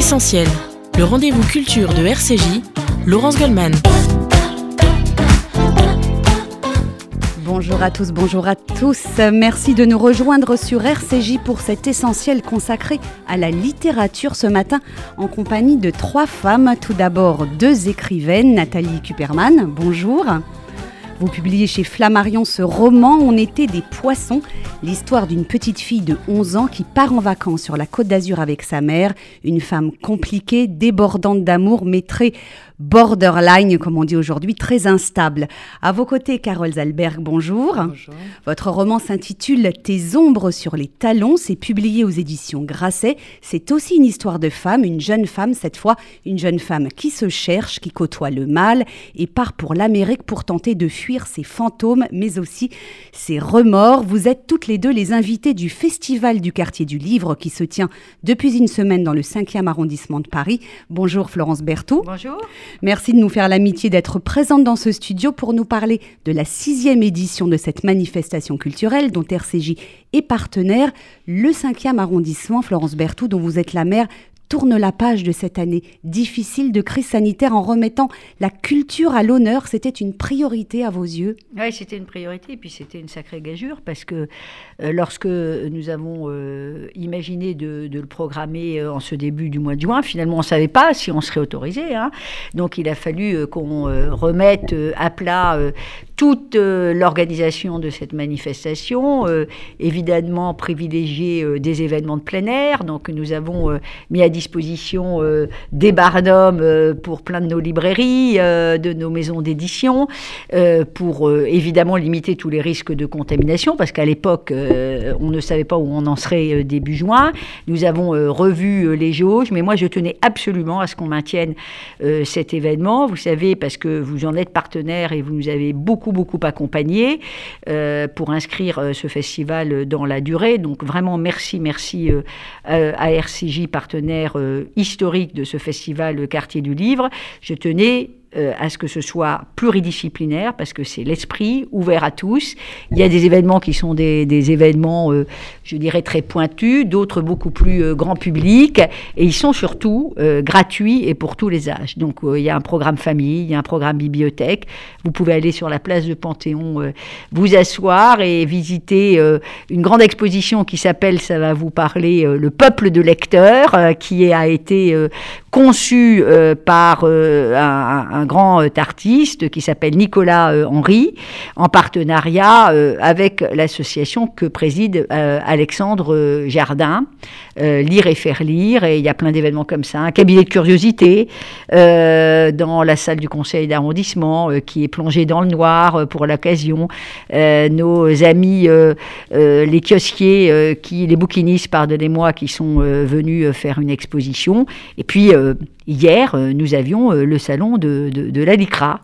Essentiel, le rendez-vous culture de RCJ, Laurence Goldman. Bonjour à tous, bonjour à tous. Merci de nous rejoindre sur RCJ pour cet essentiel consacré à la littérature ce matin en compagnie de trois femmes. Tout d'abord, deux écrivaines, Nathalie Kuperman, bonjour. Vous publiez chez Flammarion ce roman On était des poissons, l'histoire d'une petite fille de 11 ans qui part en vacances sur la côte d'Azur avec sa mère, une femme compliquée, débordante d'amour, mais très borderline, comme on dit aujourd'hui, très instable. À vos côtés, Carole Zalberg, bonjour. Bonjour. Votre roman s'intitule Tes ombres sur les talons, c'est publié aux éditions Grasset. C'est aussi une histoire de femme, une jeune femme, cette fois une jeune femme qui se cherche, qui côtoie le mal et part pour l'Amérique pour tenter de fuir ses fantômes, mais aussi ses remords. Vous êtes toutes les deux les invitées du Festival du quartier du livre qui se tient depuis une semaine dans le 5e arrondissement de Paris. Bonjour Florence Berthoud. Bonjour. Merci de nous faire l'amitié d'être présente dans ce studio pour nous parler de la sixième édition de cette manifestation culturelle dont RCJ est partenaire, le 5e arrondissement, Florence Berthoud, dont vous êtes la maire, tourne la page de cette année difficile de crise sanitaire en remettant la culture à l'honneur. C'était une priorité à vos yeux Oui, c'était une priorité, et puis c'était une sacrée gageure, parce que euh, lorsque nous avons euh, imaginé de, le programmer euh, en ce début du mois de juin, finalement, on ne savait pas si on serait autorisé. Hein. Donc, il a fallu qu'on remette à plat toute l'organisation de cette manifestation, évidemment privilégier des événements de plein air. Donc, nous avons mis à disposition euh, des barnums euh, pour plein de nos librairies, euh, de nos maisons d'édition, pour évidemment limiter tous les risques de contamination, parce qu'à l'époque, on ne savait pas où on en serait début juin. Nous avons revu les jauges, mais moi, je tenais absolument à ce qu'on maintienne cet événement. Vous savez, parce que vous en êtes partenaire et vous nous avez beaucoup, beaucoup accompagnés pour inscrire ce festival dans la durée. Donc vraiment, merci, merci à RCJ, partenaire euh, historique de ce festival Quartier du Livre, je tenais euh, à ce que ce soit pluridisciplinaire, parce que c'est l'esprit ouvert à tous. Il y a des événements qui sont des, des événements, euh, je dirais, très pointus, d'autres beaucoup plus euh, grand public, et ils sont surtout euh, gratuits et pour tous les âges. Donc euh, il y a un programme famille, il y a un programme bibliothèque. Vous pouvez aller sur la place de Panthéon, vous asseoir et visiter une grande exposition qui s'appelle, ça va vous parler, Le peuple de lecteurs, qui a été conçu par un, un, grand artiste qui s'appelle Nicolas Henry, en partenariat avec l'association que préside Alexandre Jardin, Lire et faire lire, et il y a plein d'événements comme ça, un cabinet de curiosité euh, dans la salle du conseil d'arrondissement euh, qui est plongé dans le noir euh, pour l'occasion, nos amis les kiosquiers, qui, les bouquinistes, pardonnez-moi, qui sont venus faire une exposition, et puis hier, nous avions le salon de, de, de la LICRA,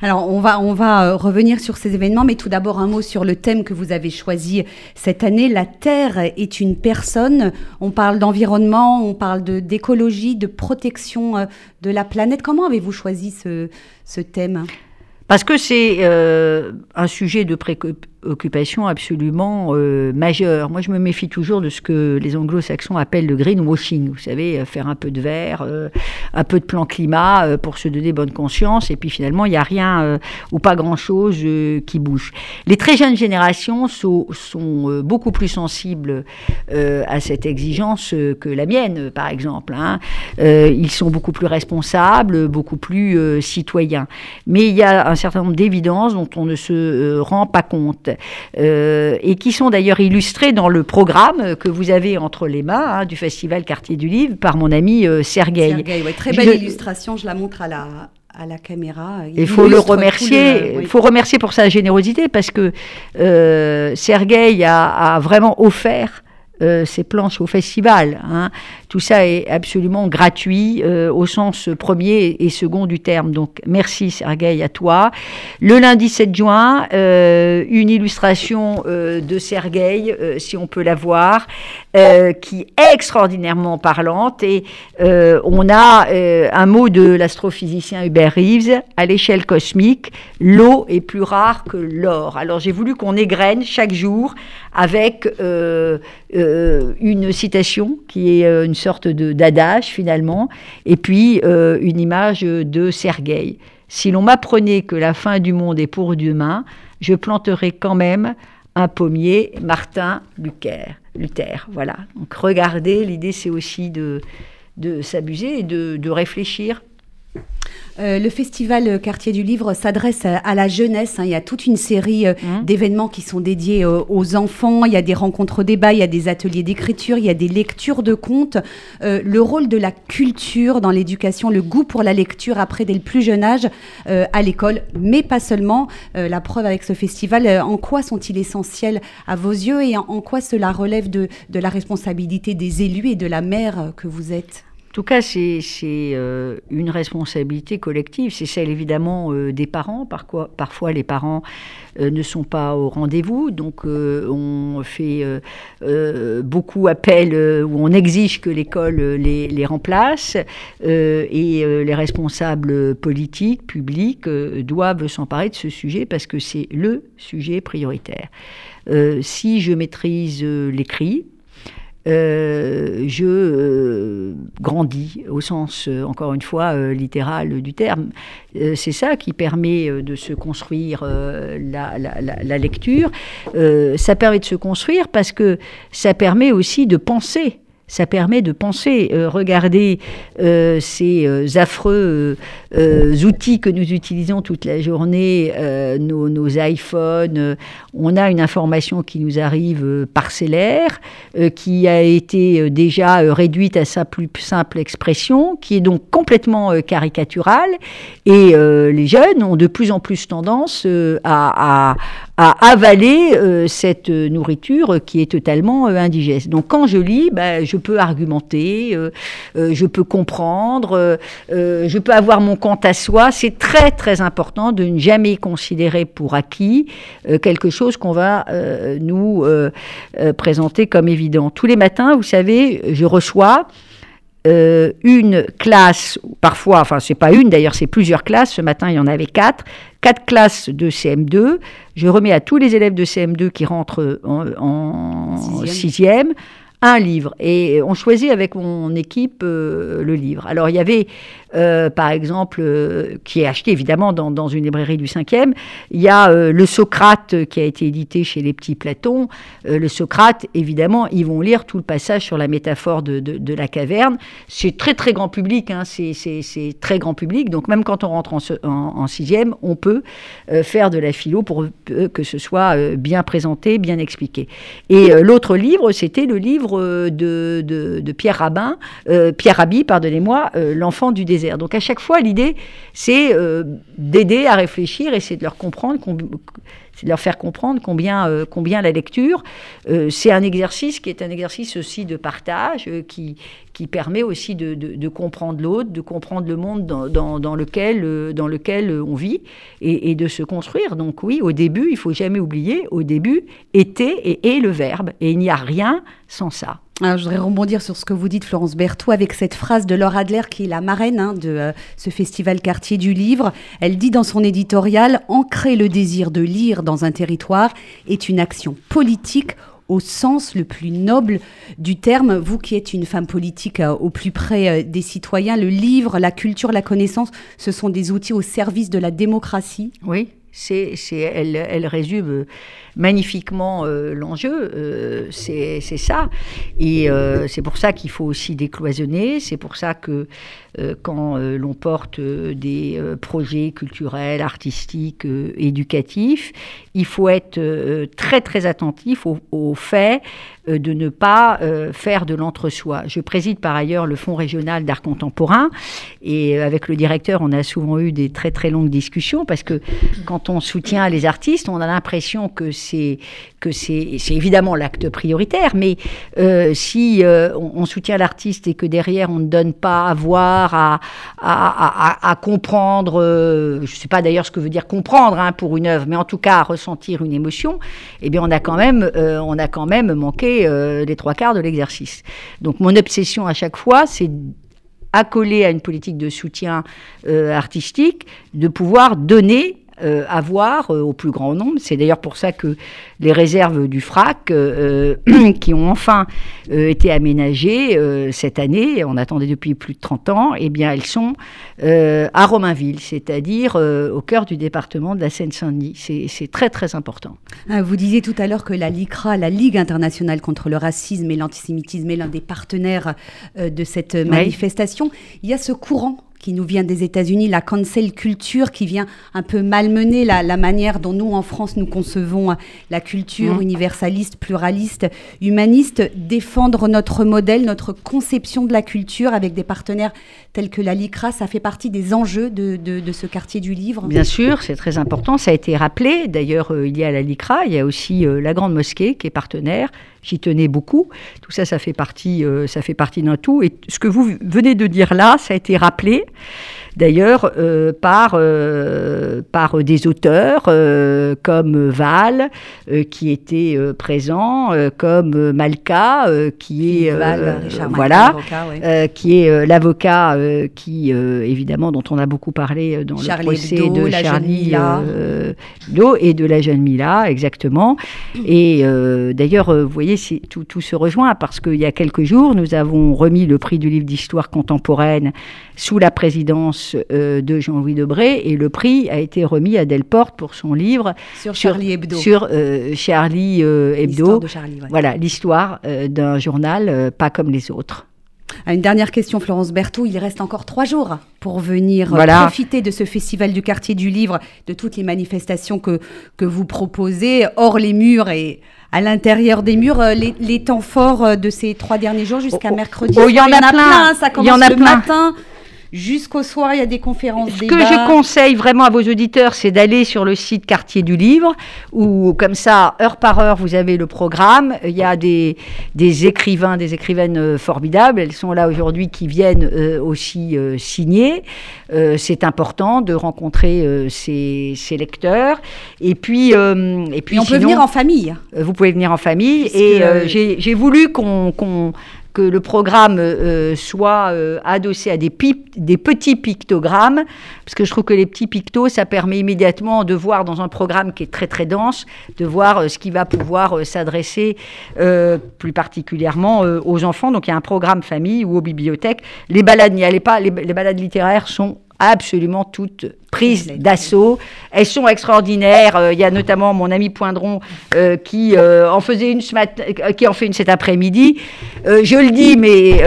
alors, on va, on va revenir sur ces événements, mais tout d'abord un mot sur le thème que vous avez choisi cette année. La Terre est une personne. On parle d'environnement, on parle d'écologie, de, de, protection de la planète. Comment avez-vous choisi ce, ce thème? Parce que c'est euh, un sujet de préoccupation occupation absolument euh, majeure. Moi, je me méfie toujours de ce que les anglo-saxons appellent le greenwashing. Vous savez, euh, faire un peu de vert, euh, un peu de plan climat pour se donner bonne conscience, et puis finalement, il n'y a rien ou pas grand-chose qui bouge. Les très jeunes générations sont, sont beaucoup plus sensibles à cette exigence que la mienne, par exemple. Hein. ils sont beaucoup plus responsables, beaucoup plus citoyens. Mais il y a un certain nombre d'évidences dont on ne se rend pas compte euh, et qui sont d'ailleurs illustrés dans le programme que vous avez entre les mains hein, du Festival Quartier du Livre par mon ami euh, Sergueï. Sergueï ouais, très belle je... illustration, je la montre à la, à la caméra. Il faut le remercier. Il oui. faut remercier pour sa générosité parce que euh, Sergueï a, a, vraiment offert euh, ces planches au festival. Hein. Tout ça est absolument gratuit euh, au sens premier et second du terme. Donc merci Sergueï à toi. Le lundi 7 juin, euh, une illustration euh, de Sergueï, si on peut la voir, qui est extraordinairement parlante. Et on a un mot de l'astrophysicien Hubert Reeves, à l'échelle cosmique, l'eau est plus rare que l'or. Alors j'ai voulu qu'on égrène chaque jour avec une citation qui est une sorte d'adage finalement, et puis une image de Sergueï. Si l'on m'apprenait que la fin du monde est pour demain, je planterais quand même un pommier Martin Luther. Luther voilà. Donc regardez, l'idée c'est aussi de, de s'abuser et de, de réfléchir euh, le festival Quartier du Livre s'adresse à, la jeunesse. Hein. Il y a toute une série euh, mmh. d'événements qui sont dédiés euh, aux enfants. Il y a des rencontres débats, il y a des ateliers d'écriture, il y a des lectures de contes. le rôle de la culture dans l'éducation, le goût pour la lecture après dès le plus jeune âge à l'école, mais pas seulement. la preuve avec ce festival, en quoi sont-ils essentiels à vos yeux et en, quoi cela relève de la responsabilité des élus et de la mère que vous êtes? Tout cas, c'est euh, une responsabilité collective. C'est celle évidemment euh, des parents. Parfois, parfois les parents euh, ne sont pas au rendez-vous. Donc, on fait beaucoup appel ou on exige que l'école les, les, remplace. et les responsables politiques, publics, doivent s'emparer de ce sujet parce que c'est le sujet prioritaire. si je maîtrise l'écrit, euh, je euh, grandis au sens, euh, encore une fois, littéral du terme. c'est ça qui permet de se construire la, la, lecture. ça permet de se construire parce que ça permet aussi de penser ça permet de penser. Euh, regardez euh, ces euh, affreux outils que nous utilisons toute la journée, nos, iPhones. on a une information qui nous arrive parcellaire, qui a été déjà réduite à sa plus simple expression, qui est donc complètement caricaturale. Et les jeunes ont de plus en plus tendance à, avaler cette nourriture qui est totalement indigeste. Donc quand je lis, ben, je peux argumenter, euh, euh, je peux comprendre, euh, je peux avoir mon compte à soi. C'est très très important de ne jamais considérer pour acquis quelque chose qu'on va nous présenter comme évident. Tous les matins, vous savez, je reçois une classe, parfois, enfin c'est pas une d'ailleurs, c'est plusieurs classes, ce matin il y en avait quatre, quatre classes de CM2, je remets à tous les élèves de CM2 qui rentrent en, en sixième un livre. Et on choisit avec mon équipe euh, le livre. Alors il y avait, euh, par exemple, euh, qui est acheté évidemment dans, une librairie du 5e, il y a le Socrate qui a été édité chez les petits Platons. le Socrate, évidemment, ils vont lire tout le passage sur la métaphore de, la caverne. C'est très très grand public, hein, c'est très grand public. Donc même quand on rentre en, en, sixième, on peut faire de la philo pour que ce soit bien présenté, bien expliqué. Et l'autre livre, c'était le livre de, Pierre Rabin, euh, Pierre Rabhi, pardonnez-moi, euh, L'enfant du désert. Donc à chaque fois, l'idée, c'est euh, d'aider à réfléchir et c'est de leur comprendre de leur faire comprendre combien, combien la lecture, c'est un exercice qui est un exercice aussi de partage, qui, qui permet aussi de, comprendre l'autre, de comprendre le monde dans, lequel, dans lequel on vit et, de se construire. Donc oui, au début, il faut jamais oublier, au début, était et est le verbe, et il n'y a rien sans ça. Alors, je voudrais rebondir sur ce que vous dites, Florence Berthoud, avec cette phrase de Laure Adler, qui est la marraine hein, de euh, ce festival quartier du livre. Elle dit dans son éditorial Ancrer le désir de lire dans un territoire est une action politique au sens le plus noble du terme. Vous qui êtes une femme politique euh, au plus près euh, des citoyens, le livre, la culture, la connaissance, ce sont des outils au service de la démocratie. Oui, c'est, elle résume magnifiquement euh, l'enjeu, euh, c'est ça. Et euh, c'est pour ça qu'il faut aussi décloisonner, c'est pour ça que quand l'on porte des projets culturels, artistiques, éducatifs, il faut être très très attentif au, fait de ne pas faire de l'entre-soi. Je préside par ailleurs le Fonds régional d'art contemporain et avec le directeur, on a souvent eu des très très longues discussions parce que quand on soutient les artistes, on a l'impression que c'est que c'est évidemment l'acte prioritaire, mais euh, si euh, on, soutient l'artiste et que derrière on ne donne pas à voir, à, comprendre, euh, je ne sais pas d'ailleurs ce que veut dire comprendre hein, pour une œuvre, mais en tout cas à ressentir une émotion, eh bien on a quand même, on a quand même manqué les trois quarts de l'exercice. Donc mon obsession à chaque fois, c'est accoler à une politique de soutien artistique, de pouvoir donner euh, avoir au plus grand nombre. C'est d'ailleurs pour ça que les réserves du FRAC, qui ont enfin été aménagées cette année, on attendait depuis plus de 30 ans, eh bien elles sont à Romainville, c'est-à-dire au cœur du département de la Seine-Saint-Denis. C'est très très important. Vous disiez tout à l'heure que la LICRA, la Ligue internationale contre le racisme et l'antisémitisme, est l'un des partenaires de cette manifestation. Il y a ce courant qui nous vient des États-Unis, la cancel culture qui vient un peu malmener la, manière dont nous, en France, nous concevons euh, la culture mmh. universaliste, pluraliste, humaniste, défendre notre modèle, notre conception de la culture avec des partenaires tels que la LICRA, ça fait partie des enjeux de, ce quartier du livre Bien sûr, c'est très important, ça a été rappelé. D'ailleurs, euh, il y a la LICRA, il y a aussi euh, la Grande Mosquée qui est partenaire, j'y tenais beaucoup. Tout ça, ça fait partie, ça fait partie d'un tout. Et ce que vous venez de dire là, ça a été rappelé d'ailleurs euh, par, euh, par des auteurs euh, comme Val, qui était présent, comme Malka, qui est voilà, qui est l'avocat qui évidemment dont on a beaucoup parlé dans le procès de Charlie Hebdo et de la jeune Mila, exactement. Et d'ailleurs, vous voyez, tout, tout se rejoint parce qu'il y a quelques jours, nous avons remis le prix du livre d'histoire contemporaine sous la présidence euh, de Jean-Louis Debré et le prix a été remis à Delporte pour son livre sur Charlie Hebdo. Sur euh, Charlie euh, Hebdo. De Charlie, Voilà, l'histoire d'un journal pas comme les autres. Une dernière question, Florence Berthoud. Il reste encore trois jours pour venir profiter de ce festival du quartier du livre, de toutes les manifestations que, que vous proposez, hors les murs et à l'intérieur des murs, les, temps forts de ces trois derniers jours jusqu'à oh, oh, mercredi. Oh, il y, en a plein. Ça commence le matin. Jusqu'au soir, il y a des conférences. Ce que je conseille vraiment à vos auditeurs, c'est d'aller sur le site Quartier du Livre, où comme ça, heure par heure, vous avez le programme. Il y a des, des écrivains, des écrivaines euh, formidables. Elles sont là aujourd'hui qui viennent euh, aussi euh, signer. c'est important de rencontrer ces, lecteurs. Et puis, et puis, on peut venir en famille. Vous pouvez venir en famille. et j'ai voulu qu'on que le programme euh, soit euh, adossé à des, des petits pictogrammes, parce que je trouve que les petits pictos, ça permet immédiatement de voir dans un programme qui est très très dense, de voir euh, ce qui va pouvoir s'adresser plus particulièrement aux enfants. Donc il y a un programme famille ou aux bibliothèques. Les balades n'y allaient pas, les, les balades littéraires sont absolument toutes prises d'assaut. Elles sont extraordinaires. Euh, il y a notamment mon ami Poindron euh, qui euh, en faisait une qui en fait une cet après-midi. je le dis, mais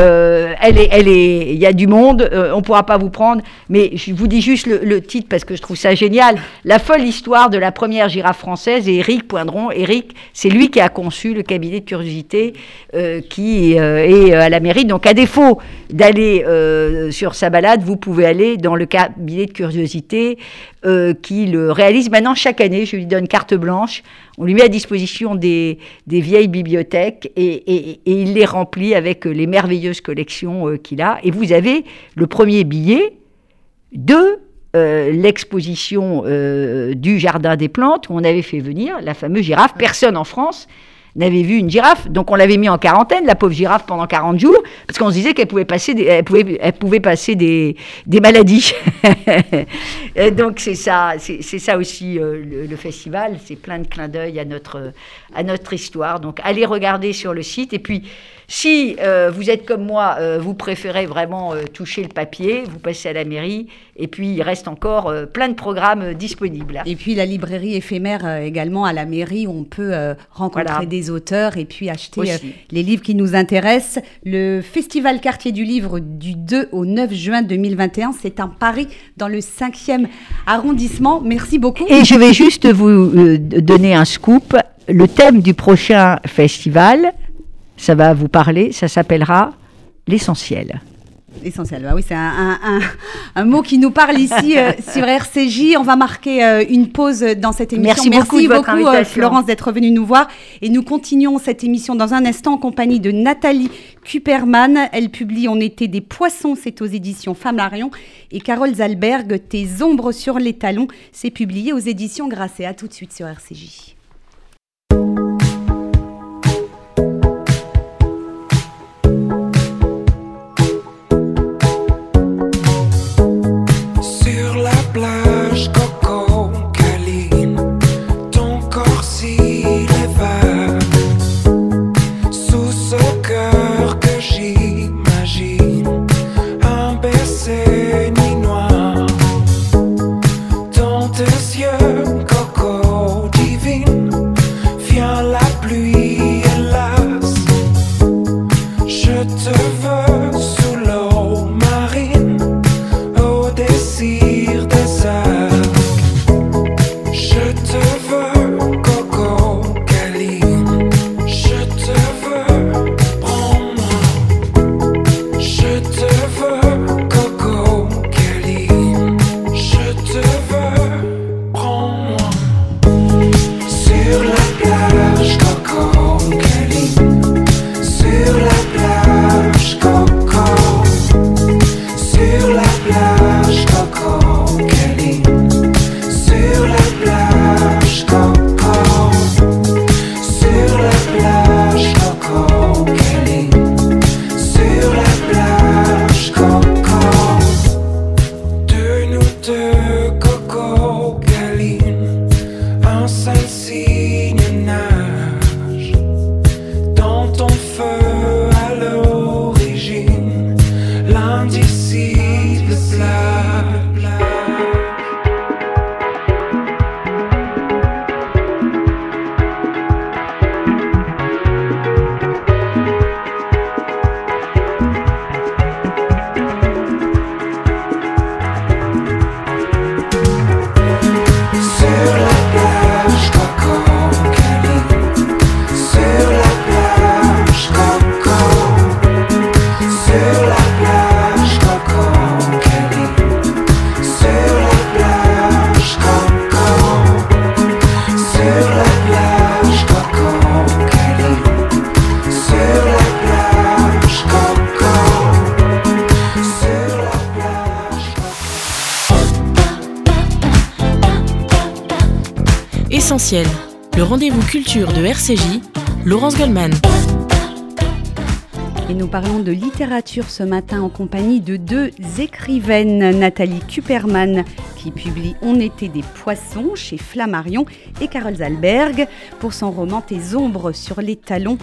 elle est, elle est, il y a du monde. on pourra pas vous prendre, mais je vous dis juste le, titre parce que je trouve ça génial. La folle histoire de la première girafe française et Éric Poindron. Éric, c'est lui qui a conçu le cabinet de curiosité qui est à la mairie. Donc à défaut d'aller sur sa balade, vous pouvez aller dans le cabinet de curiosité euh, qui le réalise maintenant chaque année. Je lui donne carte blanche. On lui met à disposition des, vieilles bibliothèques et, il les remplit avec les merveilleuses collections euh, qu'il a. Et vous avez le premier billet de euh, l'exposition du Jardin des Plantes où on avait fait venir la fameuse girafe. Personne en France n'avait vu une girafe. Donc on l'avait mis en quarantaine, la pauvre girafe, pendant 40 jours, parce qu'on se disait qu'elle pouvait passer des, elle pouvait, elle pouvait passer des, maladies. donc c'est ça, c'est ça aussi euh, le, festival, c'est plein de clins d'œil à notre, à notre histoire. Donc allez regarder sur le site. Et puis si euh, vous êtes comme moi, euh, vous préférez vraiment toucher le papier, vous passez à la mairie. Et puis il reste encore plein de programmes disponibles. Et puis la librairie éphémère également à la mairie, où on peut rencontrer des auteurs et puis acheter les livres qui nous intéressent. Le Festival Quartier du Livre du 2 au 9 juin 2021, c'est un pari dans le 5e arrondissement. Merci beaucoup. Et je vais juste vous donner un scoop le thème du prochain festival, ça va vous parler, ça s'appellera l'essentiel. L'essentiel, bah oui, c'est un, mot qui nous parle ici euh, sur RCJ. On va marquer euh, une pause dans cette émission. Merci, beaucoup, euh, Florence d'être venue nous voir. Et nous continuons cette émission dans un instant en compagnie de Nathalie Kuperman. Elle publie On était des poissons, c'est aux éditions Flammarion. Et Carole Zalberg, Tes ombres sur les talons, c'est publié aux éditions Grasset. À tout de suite sur RCJ. see you. RCJ, Laurence Goldman. Et nous parlons de littérature ce matin en compagnie de deux écrivaines, Nathalie Kuperman qui publie On était des poissons chez Flammarion et Carole Zalberg pour son roman Tes ombres sur les talons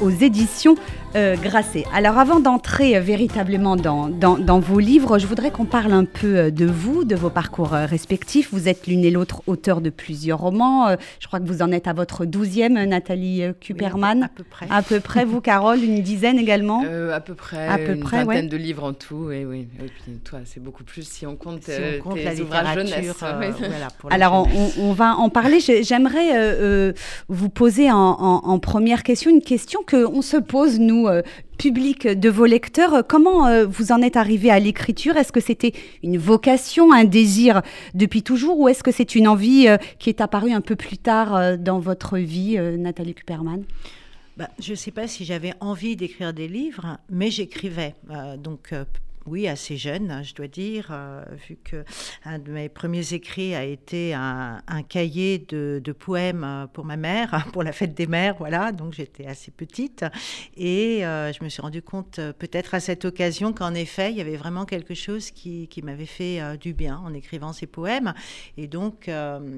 aux éditions euh, Grasset. Alors avant d'entrer euh, véritablement dans, dans, vos livres, je voudrais qu'on parle un peu euh, de vous, de vos parcours respectifs. Vous êtes l'une et l'autre auteur de plusieurs romans. je crois que vous en êtes à votre douzième, Nathalie Kuperman. à peu près. À peu près, vous Carole, une dizaine également? À peu près, à peu une près, vingtaine de livres en tout. Et oui, et puis toi, c'est beaucoup plus si on compte, si on compte la littérature. voilà, Alors on, va en parler. J'aimerais vous poser en, en, première question une question qu'on se pose, nous, euh, public de vos lecteurs. Comment euh, vous en êtes arrivé à l'écriture? Est-ce que c'était une vocation, un désir depuis toujours ou est-ce que c'est une envie euh, qui est apparue un peu plus tard dans votre vie, Nathalie Kuperman? Bah, je ne sais pas si j'avais envie d'écrire des livres, mais j'écrivais. donc oui, assez jeune, je dois dire, euh, vu que un de mes premiers écrits a été un, cahier de, poèmes euh, pour ma mère, pour la fête des mères, voilà. Donc j'étais assez petite et euh, je me suis rendu compte, peut-être à cette occasion, qu'en effet, il y avait vraiment quelque chose qui, m'avait fait du bien en écrivant ces poèmes. Et donc,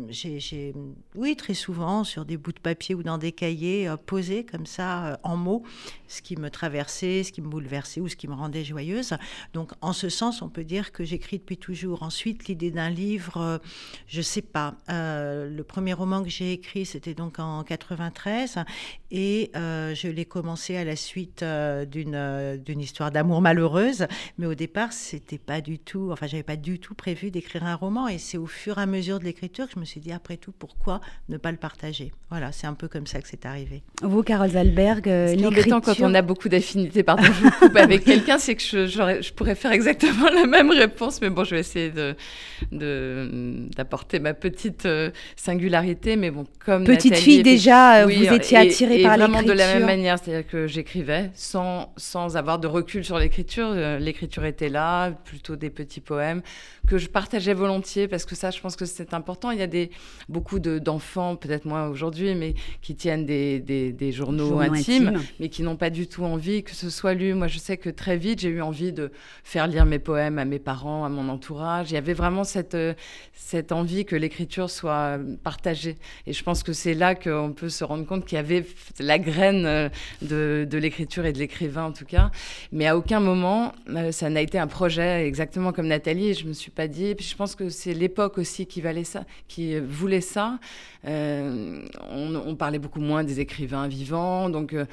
j'ai, oui, très souvent sur des bouts de papier ou dans des cahiers, posé comme ça en mots ce qui me traversait, ce qui me bouleversait ou ce qui me rendait joyeuse. En ce sens, on peut dire que j'écris depuis toujours. Ensuite, l'idée d'un livre, euh, je sais pas. Euh, le premier roman que j'ai écrit, c'était donc en 93, et euh, je l'ai commencé à la suite d'une d'une histoire d'amour malheureuse. Mais au départ, c'était pas du tout. Enfin, j'avais pas du tout prévu d'écrire un roman. Et c'est au fur et à mesure de l'écriture que je me suis dit, après tout, pourquoi ne pas le partager? Voilà, c'est un peu comme ça que c'est arrivé. Vous, Carole Zalberg, l'écriture. quand on a beaucoup d'affinités, pardon, je vous coupe avec quelqu'un, c'est que je, je pourrais faire exactement la même réponse, mais bon, je vais essayer d'apporter de, ma petite euh, singularité. Mais bon, comme petite fille déjà, euh, vous étiez attirée par l'écriture. vraiment de la même manière, c'est-à-dire que j'écrivais sans, sans avoir de recul sur l'écriture. Euh, l'écriture était là, plutôt des petits poèmes que je partageais volontiers parce que ça, je pense que c'est important. Il y a des, beaucoup d'enfants, peut-être moins aujourd'hui, mais qui tiennent des, des, journaux, intimes, mais qui n'ont pas du tout envie que ce soit lu. Moi, je sais que très vite, j'ai eu envie de faire lire mes poèmes à mes parents, à mon entourage. Il y avait vraiment cette, euh, cette envie que l'écriture soit partagée. Et je pense que c'est là qu'on peut se rendre compte qu'il y avait la graine euh, de, de l'écriture et de l'écrivain, en tout cas. Mais à aucun moment, euh, ça n'a été un projet exactement comme Nathalie. Je me suis pas dit. puis je pense que c'est l'époque aussi qui, valait ça, qui voulait ça. Euh, on, parlait beaucoup moins des écrivains vivants, donc euh,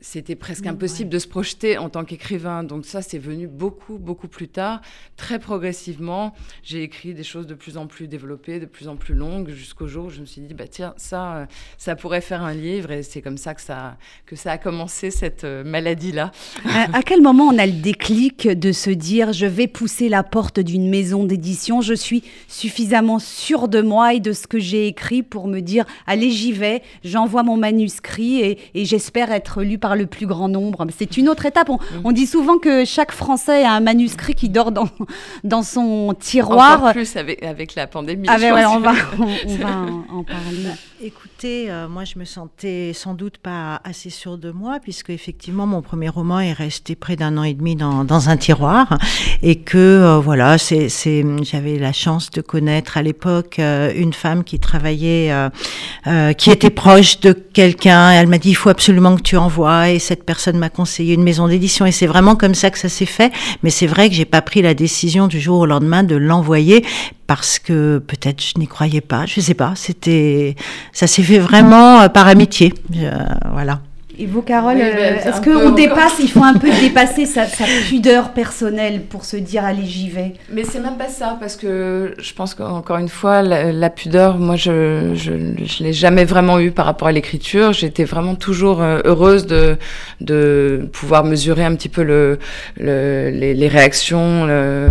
c'était presque impossible de se projeter en tant qu'écrivain. Donc ça, c'est venu beaucoup, beaucoup plus tard, très progressivement. J'ai écrit des choses de plus en plus développées, de plus en plus longues, jusqu'au jour où je me suis dit, bah tiens, ça, euh, ça pourrait faire un livre, et c'est comme ça que ça, que ça a commencé cette maladie-là. À, à quel moment on a le déclic de se dire, je vais pousser la porte d'une maison d'édition, je suis suffisamment sûre de moi et de ce que j'ai écrit pour pour me dire allez j'y vais, j'envoie mon manuscrit et, j'espère être lu par le plus grand nombre. C'est une autre étape. On, dit souvent que chaque Français a un manuscrit qui dort dans, dans son tiroir. Encore plus avec, avec la pandémie. Ah ben on, va, on, va en, parler. Écoutez, euh, moi je me sentais sans doute pas assez sûre de moi puisque effectivement mon premier roman est resté près d'un an et demi dans, dans un tiroir et que euh, voilà, c'est, j'avais la chance de connaître à l'époque euh, une femme qui travaillait euh, euh, qui était proche de quelqu'un. Elle m'a dit il faut absolument que tu envoies et cette personne m'a conseillé une maison d'édition et c'est vraiment comme ça que ça s'est fait. Mais c'est vrai que j'ai pas pris la décision du jour au lendemain de l'envoyer parce que peut-être je n'y croyais pas. Je sais pas. C'était ça s'est fait vraiment euh, par amitié. voilà. Et vous, Carole, euh, est-ce qu'on dépasse, il faut un peu dépasser sa, pudeur personnelle pour se dire allez, j'y vais? Mais c'est même pas ça, parce que je pense qu'encore une fois, la, pudeur, moi, je ne l'ai jamais vraiment eu par rapport à l'écriture. J'étais vraiment toujours euh, heureuse de, de pouvoir mesurer un petit peu le, les, réactions euh,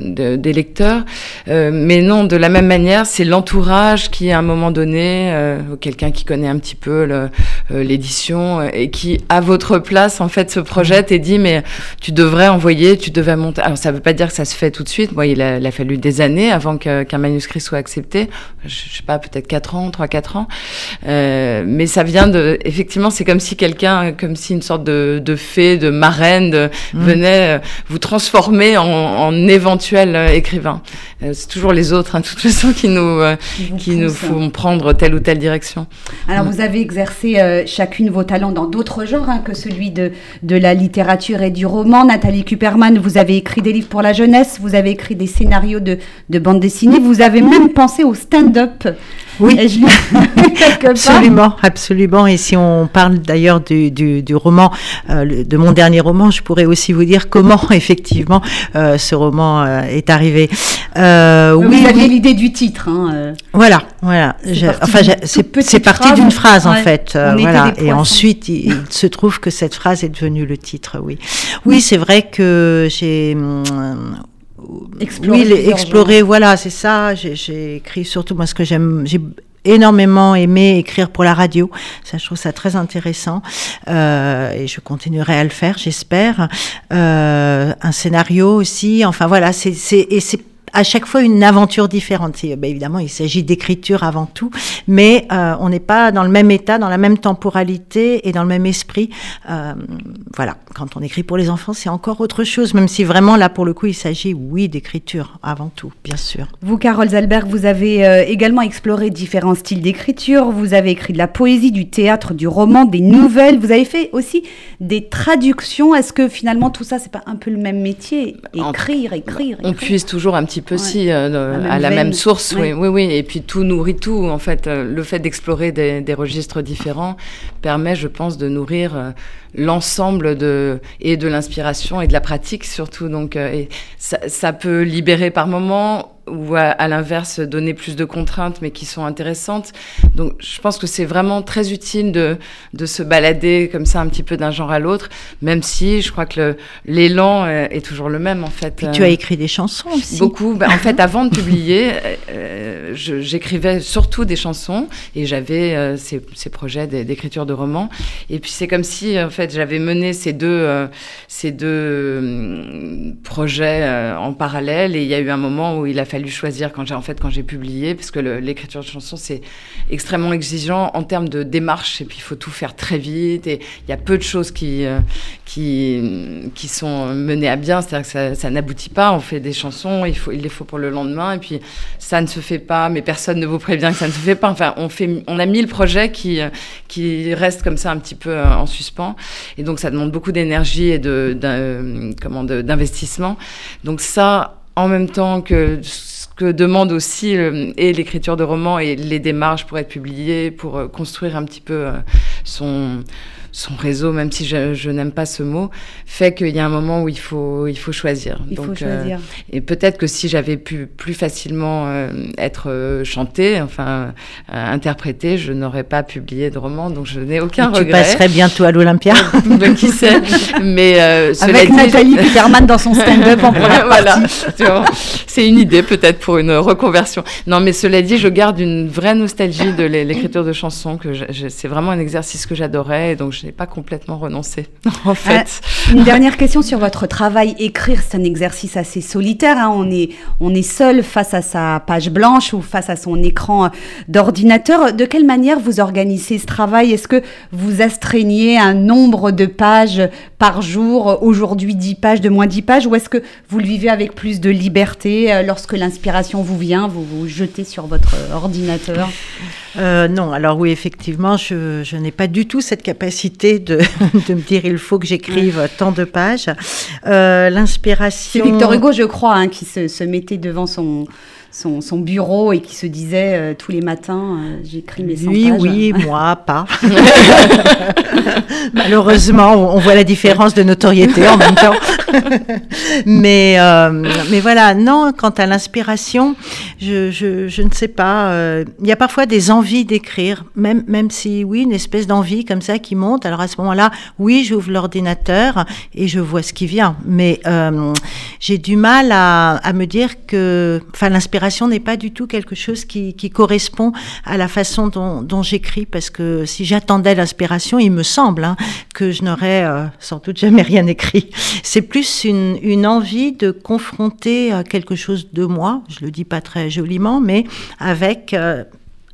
des lecteurs. mais non, de la même manière, c'est l'entourage qui, à un moment donné, quelqu'un qui connaît un petit peu l'édition, rédaction et qui, à votre place, en fait, se projette et dit mais tu devrais envoyer, tu devais monter. Alors ça veut pas dire que ça se fait tout de suite. Moi, il a, fallu des années avant qu'un manuscrit soit accepté. Je, sais pas, peut-être 4 ans, 3-4 ans. Euh, mais ça vient de. Effectivement, c'est comme si quelqu'un, comme si une sorte de, de fée, de marraine de, mmh. venait euh, vous transformer en, en éventuel euh, écrivain. Euh, c'est toujours les autres, hein, de toute façon, qui nous, qui nous font prendre telle ou telle direction. Alors, vous avez exercé chacune vos talents dans d'autres genres hein, que celui de, la littérature et du roman. Nathalie Kuperman, vous avez écrit des livres pour la jeunesse, vous avez écrit des scénarios de bande dessinée, vous avez même pensé au stand-up. Oui, absolument, absolument. Et si on parle d'ailleurs du, du, du, roman, euh, de mon dernier roman, je pourrais aussi vous dire comment effectivement euh, ce roman euh, est arrivé. Euh, oui, vous aviez l'idée du titre. Hein, voilà, voilà. Enfin, c'est parti d'une phrase en fait. voilà. Et ensuite, il, se trouve que cette phrase est devenue le titre. Oui, oui, c'est vrai que j'ai explorer, oui, explorer voilà, c'est ça. J'ai écrit surtout moi ce que j'aime, j'ai énormément aimé écrire pour la radio. Ça, je trouve ça très intéressant euh, et je continuerai à le faire, j'espère. Euh, un scénario aussi. Enfin voilà, c'est et c'est à chaque fois une aventure différente. Ben, évidemment, il s'agit d'écriture avant tout, mais euh, on n'est pas dans le même état, dans la même temporalité et dans le même esprit. Euh, voilà, quand on écrit pour les enfants, c'est encore autre chose, même si vraiment là, pour le coup, il s'agit, oui, d'écriture avant tout, bien sûr. Vous, Carole Zalberg, vous avez euh, également exploré différents styles d'écriture. Vous avez écrit de la poésie, du théâtre, du roman, des nouvelles. Vous avez fait aussi des traductions. Est-ce que finalement tout ça, c'est pas un peu le même métier? Écrire, écrire, écrire. On puise toujours un petit peu si euh, à la même source, oui. oui, oui, Et puis tout nourrit tout. En fait, euh, le fait d'explorer des, des, registres différents permet, je pense, de nourrir euh, l'ensemble de et de l'inspiration et de la pratique surtout. Donc, et ça, ça peut libérer par moments ou à, l'inverse donner plus de contraintes mais qui sont intéressantes. Donc je pense que c'est vraiment très utile de, de se balader comme ça un petit peu d'un genre à l'autre, même si je crois que l'élan est toujours le même en fait. Puis tu as écrit des chansons aussi. Beaucoup. Ben, en fait, avant de publier, euh, j'écrivais surtout des chansons et j'avais euh, ces, ces, projets d'écriture de romans. Et puis c'est comme si en fait j'avais mené ces deux, euh, ces deux hum, projets en parallèle. Et il y a eu un moment où il a fallu choisir quand j'ai en fait quand j'ai publié parce que l'écriture de chansons c'est extrêmement exigeant en termes de démarche. Et puis il faut tout faire très vite. Et il y a peu de choses qui euh, qui qui sont menées à bien. C'est-à-dire que ça, n'aboutit pas. On fait des chansons il faut il les faut pour le lendemain. Et puis ça ne se fait pas. Mais personne ne vous prévient que ça ne se fait pas. Enfin on fait on a mille projets qui qui restent comme ça un petit peu euh, en suspens et donc ça demande beaucoup d'énergie et de, comment d'investissement. Donc ça en même temps que ce que demande aussi euh, l'écriture de romans et les démarches pour être publié, pour euh, construire un petit peu euh, son son réseau, même si je, n'aime pas ce mot, fait qu'il y a un moment où il faut, il faut choisir. Il faut choisir. et peut-être que si j'avais pu plus facilement être chantée, enfin interprétée, je n'aurais pas publié de roman, donc je n'ai aucun regret. Tu passerais bientôt à l'Olympia. Qui sait Mais avec Nathalie Peterman dans son stand-up en première voilà. C'est une idée peut-être pour une reconversion. Non, mais cela dit, je garde une vraie nostalgie de l'écriture de chansons. Que c'est vraiment un exercice que j'adorais, et donc je n'ai pas complètement renoncé. En fait. Euh, une dernière question sur votre travail. Écrire, c'est un exercice assez solitaire. Hein. On est on est seul face à sa page blanche ou face à son écran d'ordinateur. De quelle manière vous organisez ce travail? Est-ce que vous astreignez un nombre de pages par jour? Aujourd'hui 10 pages, de moins 10 pages, ou est-ce que vous le vivez avec plus de liberté euh, lorsque l'inspiration vous vient, vous vous jetez sur votre ordinateur? Euh, Non, alors oui, effectivement, je, je n'ai pas du tout cette capacité de, de, me dire il faut que j'écrive tant de pages. Euh, l'inspiration. C'est Victor Hugo, je crois, hein, qui se, se mettait devant son son, son, bureau et qui se disait euh, tous les matins euh, j'écris mes 100 Oui, oui, moi pas. Malheureusement, on, voit la différence de notoriété en même temps. mais, euh, mais voilà, non, quant à l'inspiration, je, je, je, ne sais pas. Il y a parfois des envies d'écrire, même, même si, oui, une espèce d'envie comme ça qui monte. Alors à ce moment-là, oui, j'ouvre l'ordinateur et je vois ce qui vient. Mais j'ai du mal à, à, me dire que enfin, l'inspiration n'est pas du tout quelque chose qui, correspond à la façon dont, j'écris, parce que si j'attendais l'inspiration, il me semble hein, que je n'aurais euh, sans doute jamais rien écrit. C'est plus une, une, envie de confronter euh, quelque chose de moi, je le dis pas très joliment, mais avec euh,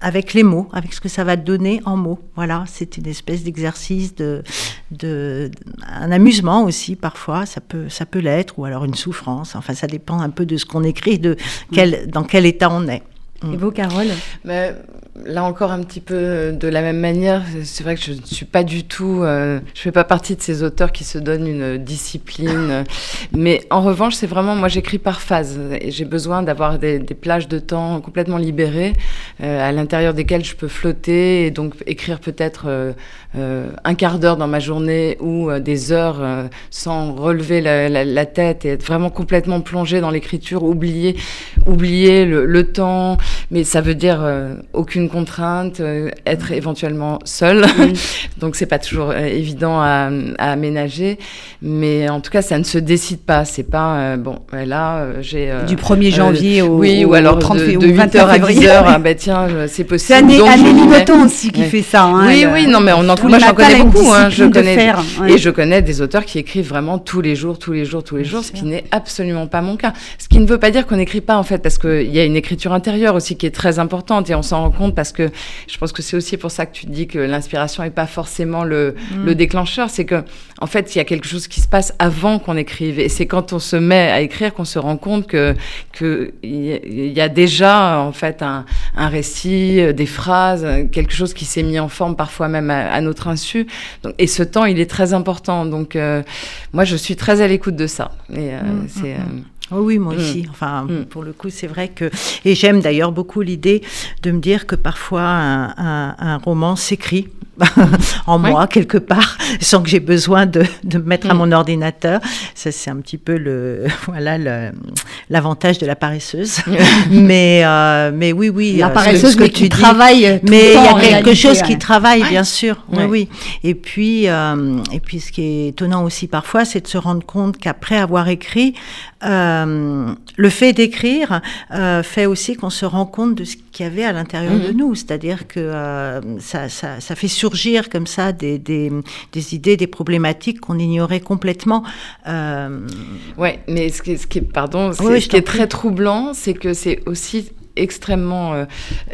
avec les mots, avec ce que ça va donner en mots. Voilà, c'est une espèce d'exercice de, de, un amusement aussi parfois, ça peut, ça peut l'être, ou alors une souffrance. Enfin, ça dépend un peu de ce qu'on écrit, de quel, dans quel état on est. Et vous, Carole? Mais là encore un petit peu de la même manière, c'est vrai que je ne suis pas du tout, euh, je fais pas partie de ces auteurs qui se donnent une discipline, mais en revanche c'est vraiment, moi j'écris par phase. Et j'ai besoin d'avoir des, des, plages de temps complètement libérées euh, à l'intérieur desquelles je peux flotter et donc écrire peut-être euh, euh un quart d'heure dans ma journée ou euh, des heures euh, sans relever la, la, la, tête et être vraiment complètement plongé dans l'écriture, oublier, oublier le, le, temps, mais ça veut dire aucune contrainte, euh, être éventuellement seul. Mm. Donc c'est pas toujours euh, évident à, à, aménager, mais en tout cas ça ne se décide pas. C'est pas euh, bon. Là j'ai du 1er janvier au oui ou alors 30 de, de 8h à 10h. ah bah tiens c'est possible. C'est Amélie Nothomb aussi qui fait ça. Hein, oui oui non mais on en trouve. Moi j'en connais beaucoup. Hein, je connais faire, ouais. et je connais des auteurs qui écrivent vraiment tous les jours, tous les jours, tous les jours, ce qui n'est absolument pas mon cas. Ce qui ne veut pas dire qu'on n'écrit pas en fait, parce qu'il y a une écriture intérieure aussi qui est très importante et on s'en rend compte parce que je pense que c'est aussi pour ça que tu dis que l'inspiration n'est pas forcément le, mmh. le déclencheur. C'est que, en fait, il y a quelque chose qui se passe avant qu'on écrive. Et c'est quand on se met à écrire qu'on se rend compte que qu'il y a déjà, en fait, un, un, récit, euh, des phrases, quelque chose qui s'est mis en forme parfois même à, à notre insu. Donc, et ce temps, il est très important. Donc, euh, moi, je suis très à l'écoute de ça. Et euh, mmh, c'est. Mmh. Oh oui, moi aussi. Mmh. Enfin, mmh. pour le coup, c'est vrai que. Et j'aime d'ailleurs beaucoup l'idée de me dire que parfois un, un, un roman s'écrit en moi, quelque part, sans que j'ai besoin de, de me mettre mmh. à mon ordinateur. Ça, c'est un petit peu le, voilà, l'avantage de la paresseuse. mais, euh, mais oui, oui. La paresseuse, ce que, mais tu qui travaille. Mais il y a quelque réalité, chose ouais. qui travaille, bien sûr. Oui, oui. Et puis, euh, et puis, ce qui est étonnant aussi parfois, c'est de se rendre compte qu'après avoir écrit, euh, le fait d'écrire euh, fait aussi qu'on se rend compte de ce qu'il y avait à l'intérieur mmh. de nous, c'est-à-dire que euh, ça, ça, ça, fait surgir comme ça des, des, des idées, des problématiques qu'on ignorait complètement. Ouais, mais ce qui, ce qui est, pardon, ce, oui, ce qui est très troublant, c'est que c'est aussi extrêmement euh,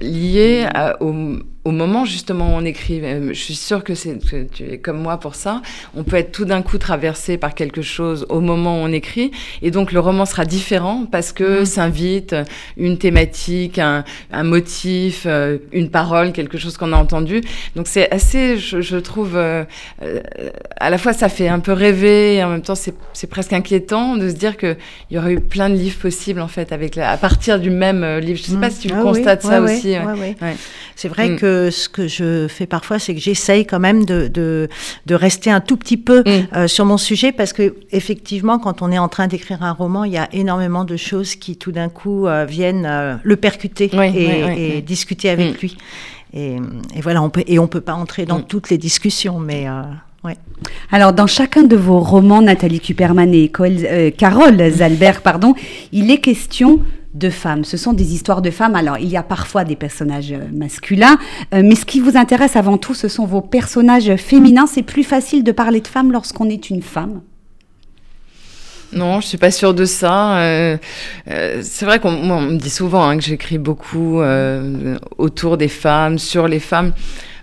lié à, au, au moment justement où on écrit, euh, je suis sûre que, c'est, que tu es comme moi pour ça, on peut être tout d'un coup traversé par quelque chose au moment où on écrit, et donc le roman sera différent parce que mmh. s'invite une thématique, un, un, motif, euh, une parole, quelque chose qu'on a entendu. Donc c'est assez, je, je trouve, euh, à la fois ça fait un peu rêver, et en même temps c'est, c'est presque inquiétant de se dire qu'il y aurait eu plein de livres possibles en fait avec la, à partir du même livre. Je ne sais mmh. pas si tu ah constates oui, ça ouais, aussi. Ouais, ouais. C'est vrai mmh. que ce que je fais parfois, c'est que j'essaye quand même de, de, de, rester un tout petit peu mmh. euh, sur mon sujet parce que effectivement, quand on est en train d'écrire un roman, il y a énormément de choses qui tout d'un coup euh, viennent euh, le percuter oui, et, oui, oui, et discuter avec lui. Et, et, voilà, on peut et on peut pas entrer dans toutes les discussions, mais Ouais. Alors, dans chacun de vos romans, Nathalie Kuperman et Cole, euh, Carole Zalbert, pardon, il est question de femmes. Ce sont des histoires de femmes. Alors, il y a parfois des personnages masculins, euh, mais ce qui vous intéresse avant tout, ce sont vos personnages féminins. C'est plus facile de parler de femmes lorsqu'on est une femme non, je suis pas sûre de ça. Euh, euh, c'est vrai qu'on on me dit souvent hein, que j'écris beaucoup euh, autour des femmes, sur les femmes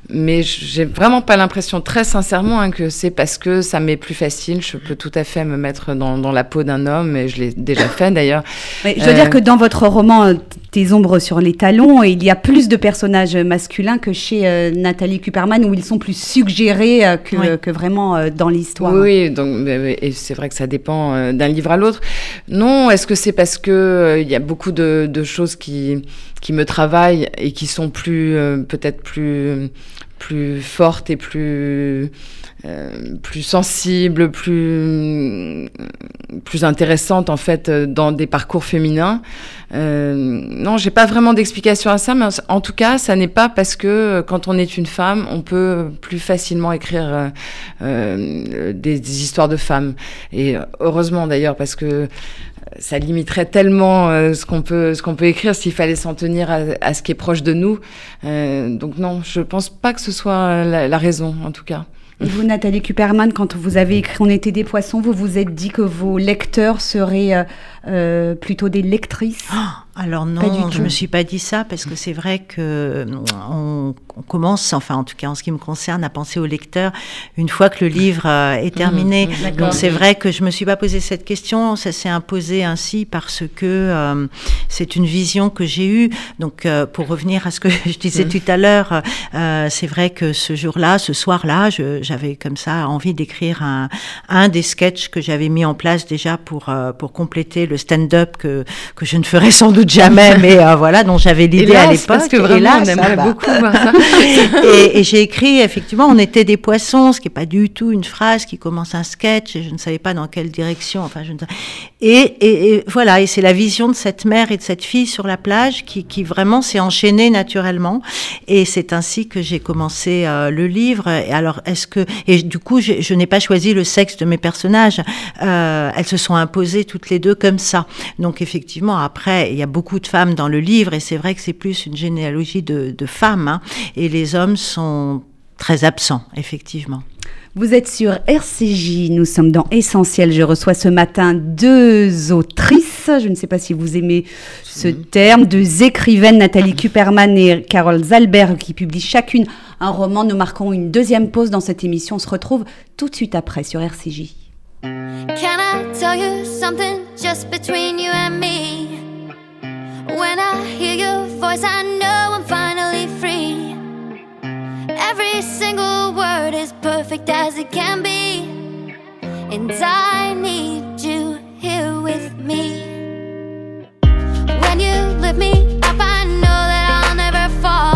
mais j'ai vraiment pas l'impression, très sincèrement, hein, que c'est parce que ça m'est plus facile. Je peux tout à fait me mettre dans, dans la peau d'un homme, et je l'ai déjà fait d'ailleurs. je veux euh... dire que dans votre roman Tes ombres sur les talons, il y a plus de personnages masculins que chez euh, Nathalie Kuperman, où ils sont plus suggérés euh, que, oui. que, vraiment euh, dans l'histoire. Oui, donc et c'est vrai que ça dépend euh, d'un livre à l'autre. Non, est-ce que c'est parce que euh, il y a beaucoup de, de choses qui qui me travaillent et qui sont plus peut-être plus plus forte et plus euh, plus sensible, plus plus intéressantes en fait dans des parcours féminins. Euh, non, j'ai pas vraiment d'explication à ça, mais en tout cas, ça n'est pas parce que quand on est une femme, on peut plus facilement écrire des, histoires de femmes. Et heureusement d'ailleurs, parce que ça limiterait tellement euh, ce qu'on peut ce qu'on peut écrire s'il fallait s'en tenir à, ce qui est proche de nous. Euh, donc non, je pense pas que ce soit la, raison en tout cas. Et vous, Nathalie Kuperman, quand vous avez écrit On était des poissons, vous vous êtes dit que vos lecteurs seraient euh, plutôt des lectrices ah alors non, je me suis pas dit ça parce que c'est vrai que on, commence, enfin en tout cas en ce qui me concerne, à penser au lecteur une fois que le livre euh, est terminé. Mmh, mmh, Donc c'est vrai que je me suis pas posé cette question, ça s'est imposé ainsi parce que euh, c'est une vision que j'ai eue. Donc euh, pour revenir à ce que je disais mmh. tout à l'heure, c'est vrai que ce jour-là, ce soir-là, j'avais comme ça envie d'écrire un, un des sketchs que j'avais mis en place déjà pour pour compléter le stand-up que que je ne ferais sans doute jamais, mais euh, voilà, dont j'avais l'idée à l'époque. Parce que vraiment, on aimerait beaucoup ça. et, j'ai écrit, effectivement, on était des poissons, ce qui n'est pas du tout une phrase qui commence un sketch, et je ne savais pas dans quelle direction, enfin, je ne et, et, voilà, et c'est la vision de cette mère et de cette fille sur la plage qui, qui vraiment s'est enchaînée naturellement, et c'est ainsi que j'ai commencé euh, le livre. Et alors, est-ce que, et du coup, je, je n'ai pas choisi le sexe de mes personnages, euh, elles se sont imposées toutes les deux comme ça. Donc, effectivement, après, il y a beaucoup de femmes dans le livre, et c'est vrai que c'est plus une généalogie de, femmes, hein, et les hommes sont très absents, effectivement. Vous êtes sur RCJ, nous sommes dans Essentiel. Je reçois ce matin deux autrices, je ne sais pas si vous aimez ce terme, deux écrivaines, Nathalie Kuperman et Carole Zalberg, qui publient chacune un roman. Nous marquons une deuxième pause dans cette émission. On se retrouve tout de suite après sur RCJ. Can I tell you something just between you and me? When I hear your voice, I know I'm finally free. Every single word is perfect as it can be. And I need you here with me. When you lift me up, I know that I'll never fall.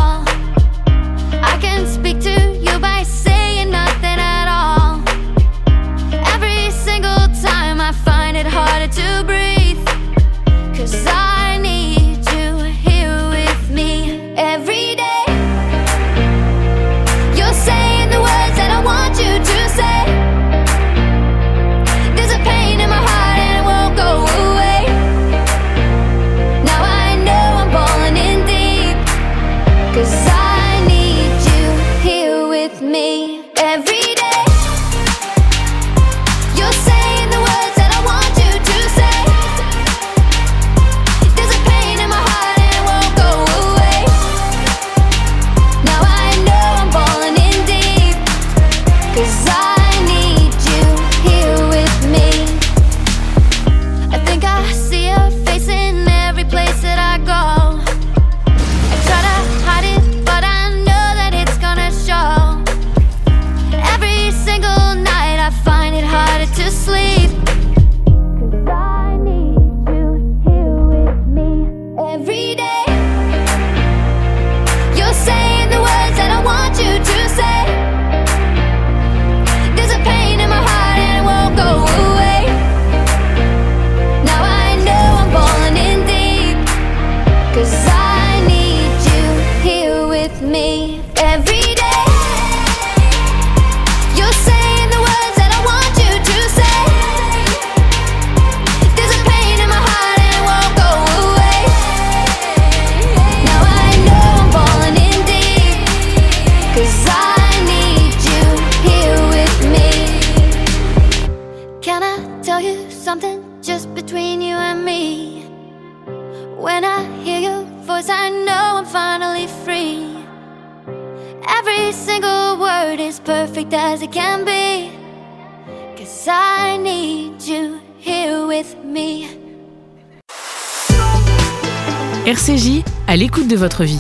À l'écoute de votre vie.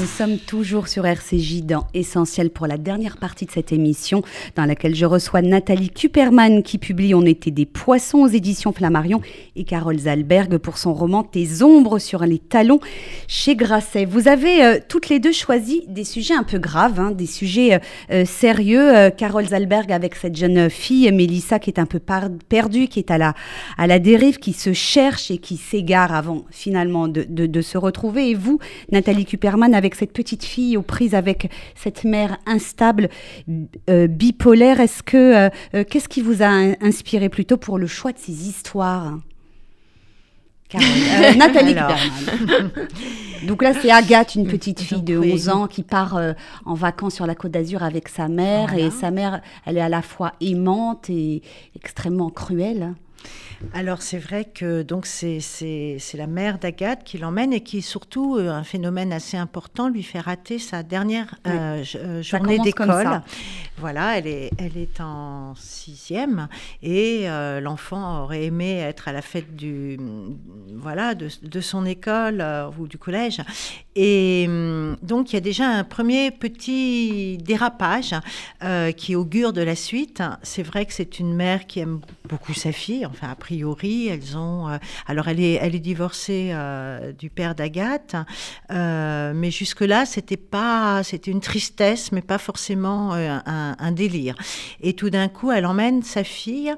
Nous sommes toujours sur RCJ dans Essentiel pour la dernière partie de cette émission dans laquelle je reçois Nathalie Kuperman qui publie On était des poissons aux éditions Flammarion et Carole Zalberg pour son roman Tes ombres sur les talons chez Grasset. Vous avez euh, toutes les deux choisi des sujets un peu graves, hein, des sujets euh, euh, sérieux. Carole Zalberg avec cette jeune fille, Mélissa, qui est un peu perdue, qui est à la, à la dérive, qui se cherche et qui s'égare avant finalement de, de, de se retrouver. Et vous, Nathalie Kuperman, avec cette petite fille aux prises avec cette mère instable, euh, bipolaire. Est-ce que euh, euh, qu'est-ce qui vous a inspiré plutôt pour le choix de ces histoires Nathalie Kuperman. Donc là, c'est Agathe, une petite fille de 11 ans qui part en vacances sur la Côte d'Azur avec sa mère. Et sa mère, elle est à la fois aimante et extrêmement cruelle. Alors c'est vrai que donc c'est la mère d'Agathe qui l'emmène et qui surtout euh, un phénomène assez important lui fait rater sa dernière euh, euh, journée d'école. Voilà, elle est elle est en sixième et l'enfant aurait aimé être à la fête du voilà de, de son école ou du collège et hum, donc il y a déjà un premier petit dérapage qui augure de la suite. C'est vrai que c'est une mère qui aime beaucoup sa fille, enfin après priori, elles ont. Euh, alors, elle est, elle est divorcée euh, du père d'Agathe, euh, mais jusque-là, c'était pas, c'était une tristesse, mais pas forcément un, un, délire. Et tout d'un coup, elle emmène sa fille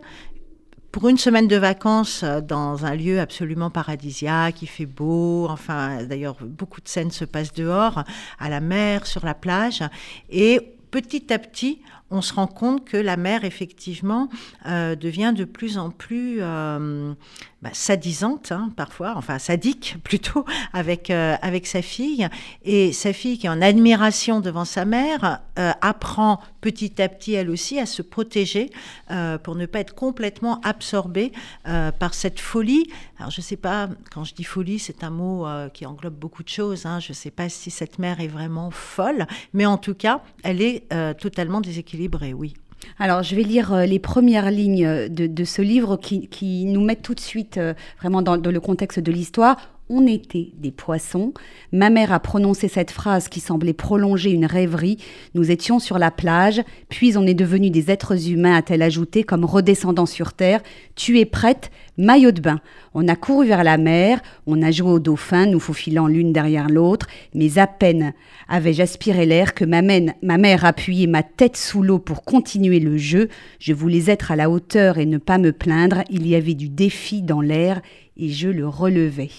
pour une semaine de vacances dans un lieu absolument paradisiaque, il fait beau, enfin d'ailleurs beaucoup de scènes se passent dehors, à la mer, sur la plage, et petit à petit, on se rend compte que la mère, effectivement, euh, devient de plus en plus euh, bah, sadisante, hein, parfois, enfin sadique plutôt, avec, euh, avec sa fille. Et sa fille, qui est en admiration devant sa mère, euh, apprend petit à petit, elle aussi, à se protéger euh, pour ne pas être complètement absorbée par cette folie. Alors, je ne sais pas, quand je dis folie, c'est un mot qui englobe beaucoup de choses. Hein. Je ne sais pas si cette mère est vraiment folle, mais en tout cas, elle est totalement déséquilibrée, oui. Alors, je vais lire euh, les premières lignes de, ce livre qui, nous mettent tout de suite euh, vraiment dans, le contexte de l'histoire on était des poissons. Ma mère a prononcé cette phrase qui semblait prolonger une rêverie. Nous étions sur la plage, puis on est devenus des êtres humains, a-t-elle ajouté, comme redescendant sur terre. Tu es prête, maillot de bain. On a couru vers la mer, on a joué au dauphin, nous faufilant l'une derrière l'autre, mais à peine avais-je aspiré l'air que ma, ma mère appuyait ma tête sous l'eau pour continuer le jeu. Je voulais être à la hauteur et ne pas me plaindre. Il y avait du défi dans l'air et je le relevais.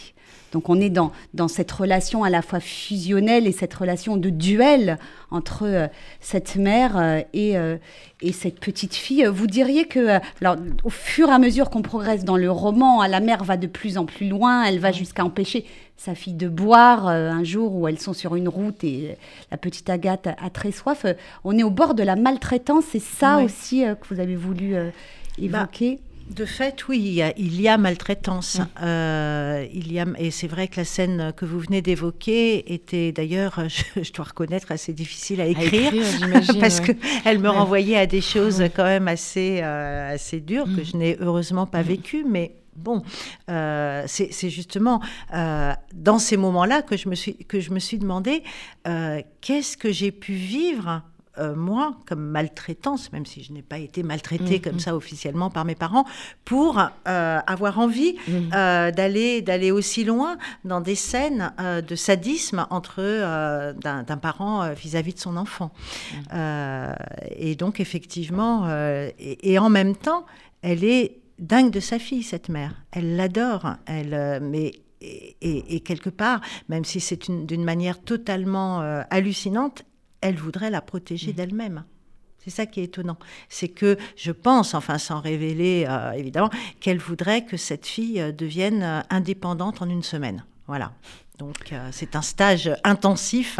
Donc on est dans, dans cette relation à la fois fusionnelle et cette relation de duel entre euh, cette mère euh, et, euh, et, cette petite fille. Vous diriez que, alors, au fur et à mesure qu'on progresse dans le roman, la mère va de plus en plus loin, elle va jusqu'à empêcher sa fille de boire un jour où elles sont sur une route et la petite Agathe a, très soif. on est au bord de la maltraitance, c'est ça aussi que vous avez voulu bah, évoquer? De fait, oui, il y a, maltraitance. Euh, il y a, et c'est vrai que la scène que vous venez d'évoquer était d'ailleurs, je, dois reconnaître, assez difficile à écrire, parce qu'elle me renvoyait à des choses quand même assez, euh, assez dures que mm. je n'ai heureusement pas mm. vécues, mais Bon, euh, c'est justement dans ces moments-là que je me suis que je me suis demandé qu'est-ce que j'ai pu vivre euh, moi, comme maltraitance, même si je n'ai pas été maltraitée comme mm-hmm. ça officiellement par mes parents, pour euh, avoir envie mm-hmm. euh, d'aller d'aller aussi loin dans des scènes de sadisme entre d'un parent vis-à-vis de son enfant. Mm. et donc effectivement, et, en même temps, elle est dingue de sa fille, cette mère. Elle l'adore. Elle, mais et, et, quelque part, même si c'est d'une manière totalement hallucinante, elle voudrait la protéger mmh. d'elle-même. C'est ça qui est étonnant. C'est que je pense, enfin sans révéler euh, évidemment, qu'elle voudrait que cette fille euh, devienne euh, indépendante en une semaine. Voilà. Donc euh, c'est un stage intensif.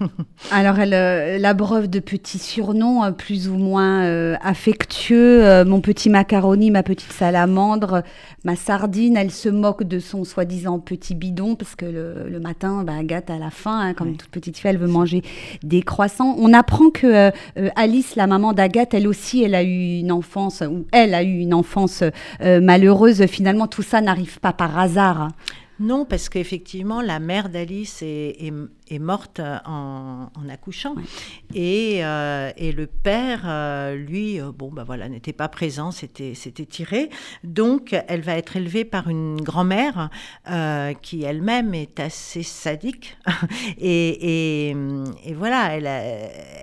Alors elle euh, l'abreuve de petits surnoms euh, plus ou moins affectueux. mon petit macaroni, ma petite salamandre, ma sardine. Elle se moque de son soi-disant petit bidon parce que le, matin, bah, Agathe a la faim, hein, comme toute petite fille, elle veut manger des croissants. On apprend que Alice, la maman d'Agathe, elle aussi, elle a eu une enfance ou elle a eu une enfance malheureuse. Finalement, tout ça n'arrive pas par hasard. Non, parce qu'effectivement, la mère d'Alice est, est morte en, accouchant. Et, et, le père, lui, bon, bah voilà, n'était pas présent, c'était tiré. Donc, elle va être élevée par une grand-mère qui elle-même est assez sadique. et, et, et, voilà, elle a,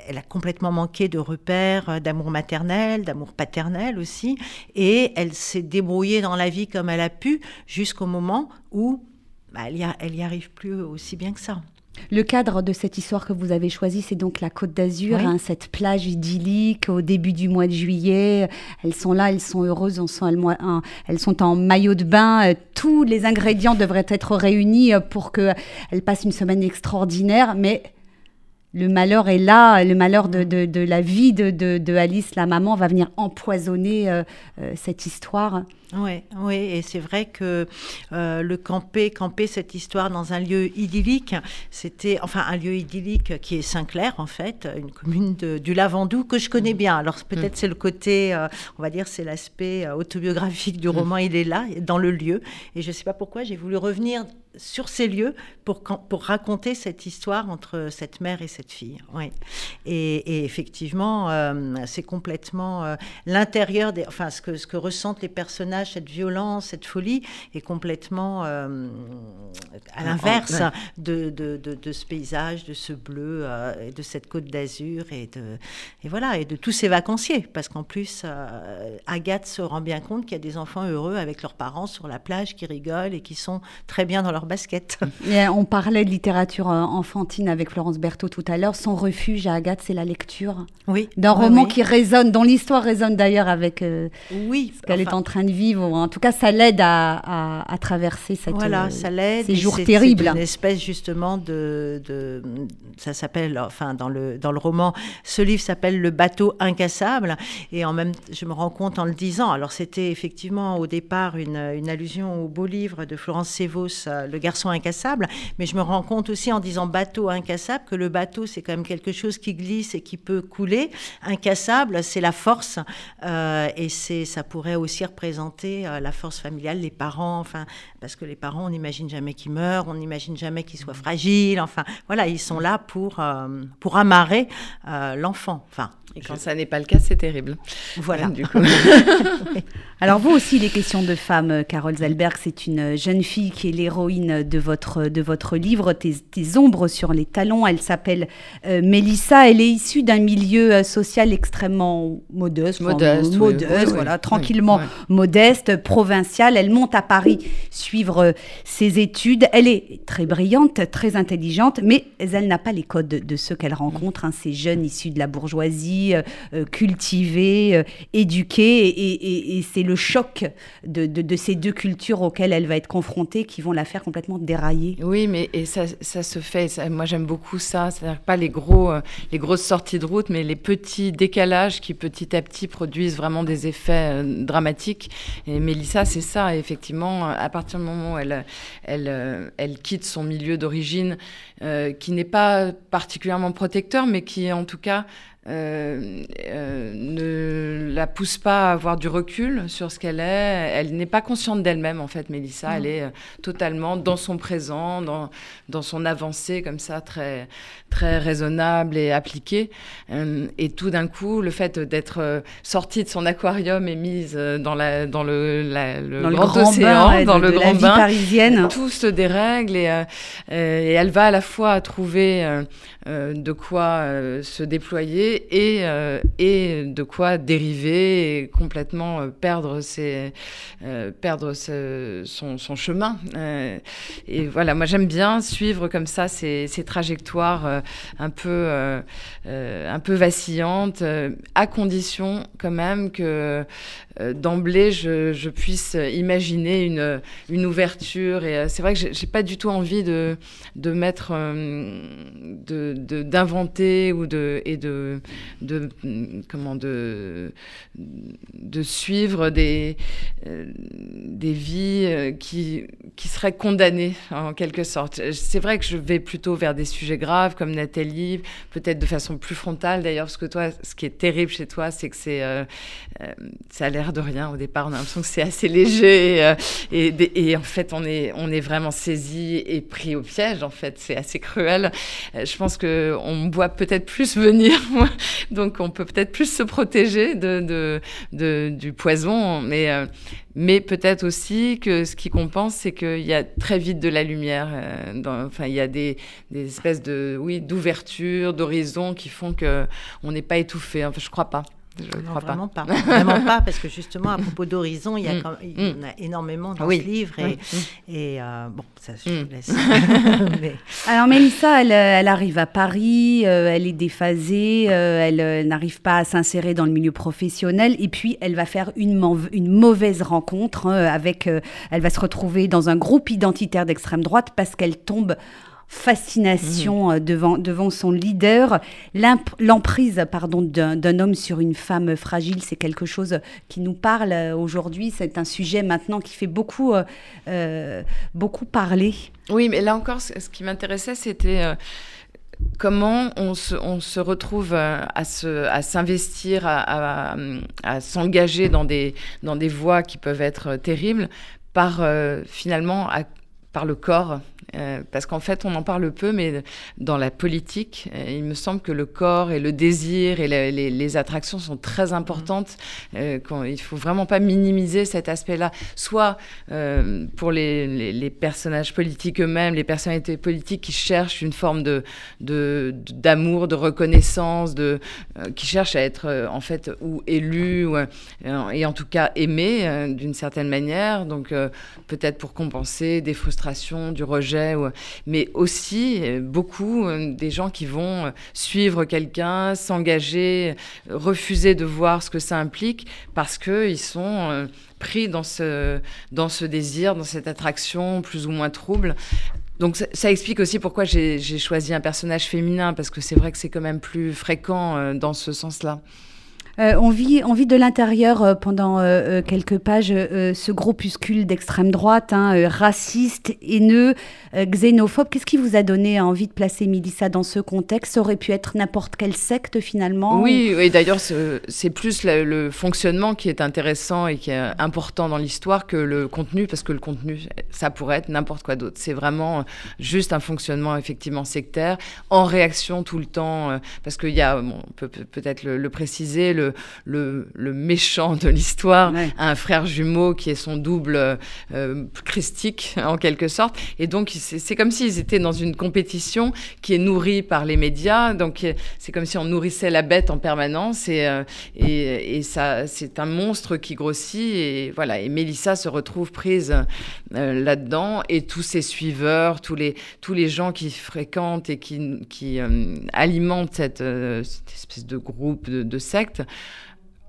elle a complètement manqué de repères d'amour maternel, d'amour paternel aussi. Et elle s'est débrouillée dans la vie comme elle a pu jusqu'au moment où bah, elle, y arrive plus aussi bien que ça. Le cadre de cette histoire que vous avez choisi, c'est donc la Côte d'Azur, hein, cette plage idyllique au début du mois de juillet. Elles sont là, elles sont heureuses, elles sont en maillot de bain. Euh, tous les ingrédients devraient être réunis euh, pour qu'elles passent une semaine extraordinaire, mais le malheur est là, le malheur de, la vie de, Alice, la maman, va venir empoisonner euh, euh, cette histoire. Oui, oui, et c'est vrai que euh, le camper, camper cette histoire dans un lieu idyllique, c'était, enfin, un lieu idyllique qui est Saint-Clair, en fait, une commune du Lavandou que je connais bien. Alors, peut-être mm. c'est le côté, on va dire, c'est l'aspect autobiographique du mm. roman, il est là, dans le lieu. Et je ne sais pas pourquoi, j'ai voulu revenir sur ces lieux pour, pour raconter cette histoire entre cette mère et cette fille. Oui. Et, effectivement, euh, c'est complètement euh, l'intérieur des, enfin ce que ce que ressentent les personnages, cette violence, cette folie, est complètement euh, à l'inverse de, de, de, ce paysage, de ce bleu, et de cette côte d'Azur et de et voilà et de tous ces vacanciers, parce qu'en plus Agathe se rend bien compte qu'il y a des enfants heureux avec leurs parents sur la plage qui rigolent et qui sont très bien dans leur basket. on parlait de littérature euh, enfantine avec Florence Berthaud tout à l'heure. Son refuge à Agathe, c'est la lecture. Oui. D'un roman qui résonne, dont l'histoire résonne d'ailleurs avec euh, oui, ce qu'elle est en train de vivre. En tout cas, ça l'aide à, traverser cette, voilà, euh, ça l'aide, ces jours terribles. C'est une espèce justement de, de ça s'appelle, enfin dans le dans le roman, ce livre s'appelle Le bateau incassable. Et en même, je me rends compte en le disant. Alors c'était effectivement au départ une, une allusion au beau livre de Florence Sévos, Le garçon incassable, mais je me rends compte aussi en disant bateau incassable que le bateau c'est quand même quelque chose qui glisse et qui peut couler. Incassable, c'est la force euh, et c'est ça pourrait aussi représenter euh, la force familiale, les parents, enfin parce que les parents on n'imagine jamais qu'ils meurent, on n'imagine jamais qu'ils soient fragiles, enfin voilà ils sont là pour euh, pour amarrer l'enfant, enfin et quand ça n'est pas le cas, c'est terrible. Voilà. du coup. Alors vous aussi, les questions de femmes, Carole Zalberg, c'est une jeune fille qui est l'héroïne de votre, de votre livre, tes, ombres sur les talons. Elle s'appelle euh, Mélissa. Elle est issue d'un milieu euh, social extrêmement modeste. Modeste, modeste voilà, tranquillement modeste, provincial. Elle monte à Paris suivre euh, ses études. Elle est très brillante, très intelligente, mais elle n'a pas les codes de, ceux qu'elle rencontre, hein, ces jeunes issus de la bourgeoisie euh, euh, cultivée, euh, éduquée, et, c'est le choc de, ces deux cultures auxquelles elle va être confrontée qui vont la faire complètement dérailler. Oui, mais et ça, se fait. moi, j'aime beaucoup ça. C'est-à-dire pas les gros, les grosses sorties de route, mais les petits décalages qui petit à petit produisent vraiment des effets dramatiques. Et Mélissa, c'est ça. Effectivement, à partir du moment où elle, elle, elle quitte son milieu d'origine, qui n'est pas particulièrement protecteur, mais qui, en tout cas, euh, euh, ne la pousse pas à avoir du recul sur ce qu'elle est. Elle n'est pas consciente d'elle-même, en fait, Mélissa. Elle est euh, totalement dans son présent, dans, dans son avancée, comme ça, très, très raisonnable et appliquée. et tout d'un coup, le fait d'être sortie de son aquarium et mise dans, la, dans le, le grand, océan, dans le grand bain, parisienne. tout se dérègle et, et, elle va à la fois trouver de quoi se déployer et, euh, et de quoi dériver et complètement euh, perdre, ses, euh, perdre son, son, chemin. et voilà, moi j'aime bien suivre comme ça ces, ces trajectoires un, peu, un peu vacillantes, à condition quand même que d'emblée je, puisse imaginer une, une ouverture. Et c'est vrai que j'ai pas du tout envie de, de mettre, d'inventer de, ou de, et de de, de comment de, de suivre des, des vies qui, qui seraient condamnées en quelque sorte. C'est vrai que je vais plutôt vers des sujets graves comme Nathalie, peut-être de façon plus frontale d'ailleurs, parce que toi, ce qui est terrible chez toi, c'est que ça a l'air de rien au départ. On a l'impression que c'est assez léger et, et, en fait, on est, on est vraiment saisi et pris au piège. En fait, c'est assez cruel. Je pense que on voit peut-être plus venir, donc on peut peut-être plus se protéger de, de, du poison, mais, euh, mais peut-être aussi que ce qui compense, c'est qu'il y a très vite de la lumière. Euh, enfin, il y a des, des espèces de, oui, d'ouverture, d'horizon qui font que on n'est pas étouffé. Enfin, je crois pas. Je non, crois vraiment pas. Vraiment pas, parce que justement, à propos d'Horizon, il y, a mm. il y en a énormément dans ce livre. Et, et euh, bon, ça, je mm. laisse. Mais... Alors, Mélissa, elle, elle, arrive à Paris, euh, elle est déphasée, euh, elle euh, n'arrive pas à s'insérer dans le milieu professionnel. Et puis, elle va faire une, une mauvaise rencontre hein, avec. elle va se retrouver dans un groupe identitaire d'extrême droite parce qu'elle tombe fascination mhm. euh, devant, devant son leader. L'emprise pardon, d'un homme sur une femme fragile, c'est quelque chose qui nous parle euh, aujourd'hui. C'est un sujet maintenant qui fait beaucoup, euh, beaucoup parler. Oui, mais là encore, ce qui m'intéressait, c'était... comment on se, on se, retrouve à, à s'investir, à, à, s'engager dans des, dans des voies qui peuvent être terribles par finalement par le corps euh, parce qu'en fait, on en parle peu, mais dans la politique, euh, il me semble que le corps et le désir et les, attractions sont très importantes. Euh, il faut vraiment pas minimiser cet aspect-là, soit pour les, les, personnages politiques eux-mêmes, les personnalités politiques qui cherchent une forme de d'amour, de, reconnaissance, de qui cherchent à être en fait ou élus ou, et en tout cas aimés d'une certaine manière. Donc peut-être pour compenser des frustrations, du rejet mais aussi euh, beaucoup euh, des gens qui vont euh, suivre quelqu'un, s'engager, refuser de voir ce que ça implique parce qu'ils sont pris dans ce, dans ce désir, dans cette attraction plus ou moins trouble. Donc ça, explique aussi pourquoi j'ai choisi un personnage féminin, parce que c'est vrai que c'est quand même plus fréquent dans ce sens-là. Euh, on, vit, on vit de l'intérieur euh, pendant euh, quelques pages ce groupuscule d'extrême droite, hein, raciste, haineux, xénophobe. Qu'est-ce qui vous a donné envie de placer Milissa dans ce contexte? Ça aurait pu être n'importe quelle secte finalement Oui, oui d'ailleurs c'est plus le, fonctionnement qui est intéressant et qui est important dans l'histoire que le contenu, parce que le contenu, ça pourrait être n'importe quoi d'autre. C'est vraiment juste un fonctionnement effectivement sectaire, en réaction tout le temps, parce qu'il y a, on peut peut-être le préciser, le, le, méchant de l'histoire un frère jumeau qui est son double euh, christique, en quelque sorte. Et donc, c'est comme s'ils étaient dans une compétition qui est nourrie par les médias. Donc, c'est comme si on nourrissait la bête en permanence. Et, euh, et, ça, c'est un monstre qui grossit. Et voilà. Et Mélissa se retrouve prise euh, là-dedans. Et tous ses suiveurs, tous les, tous les gens qui fréquentent et qui, qui alimentent cette, cette, espèce de groupe, de, de secte,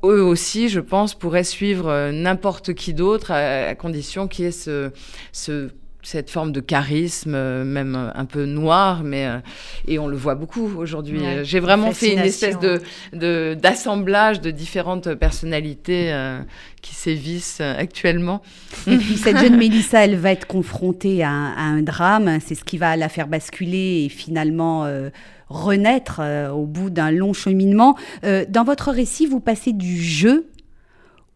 eux aussi, je pense, pourraient suivre euh, n'importe qui d'autre à, condition qu'il y ait ce, ce, cette forme de charisme, euh, même un peu noir, mais euh, et on le voit beaucoup aujourd'hui. J'ai vraiment fait une espèce de d'assemblage de, différentes personnalités qui sévissent actuellement. Et puis cette jeune Mélissa, elle va être confrontée à, un drame. C'est ce qui va la faire basculer et finalement renaître euh, au bout d'un long cheminement. Euh, dans votre récit, vous passez du jeu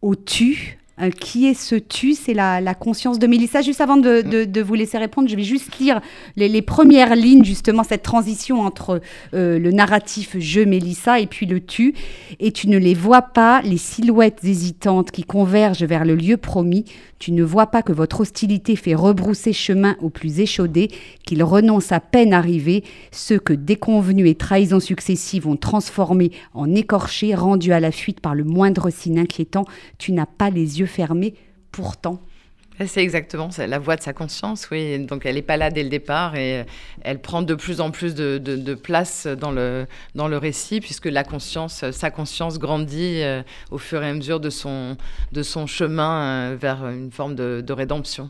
au tu. Euh, qui est ce tu? C'est la, conscience de Mélissa. Juste avant de, vous laisser répondre, je vais juste lire les, premières lignes, justement, cette transition entre le narratif je Mélissa et puis le tu. Et tu ne les vois pas, les silhouettes hésitantes qui convergent vers le lieu promis. Tu ne vois pas que votre hostilité fait rebrousser chemin aux plus échaudés, qu'ils renoncent à peine arrivés, ceux que déconvenus et trahisons successives ont transformés en écorchés, rendus à la fuite par le moindre signe inquiétant. Tu n'as pas les yeux fermés, pourtant. C'est exactement la voix de sa conscience, oui. Donc elle n'est pas là dès le départ et elle prend de plus en plus de, place dans le, dans le récit puisque la conscience, sa conscience grandit euh, au fur et à mesure de son, de son chemin euh, vers une forme de, rédemption.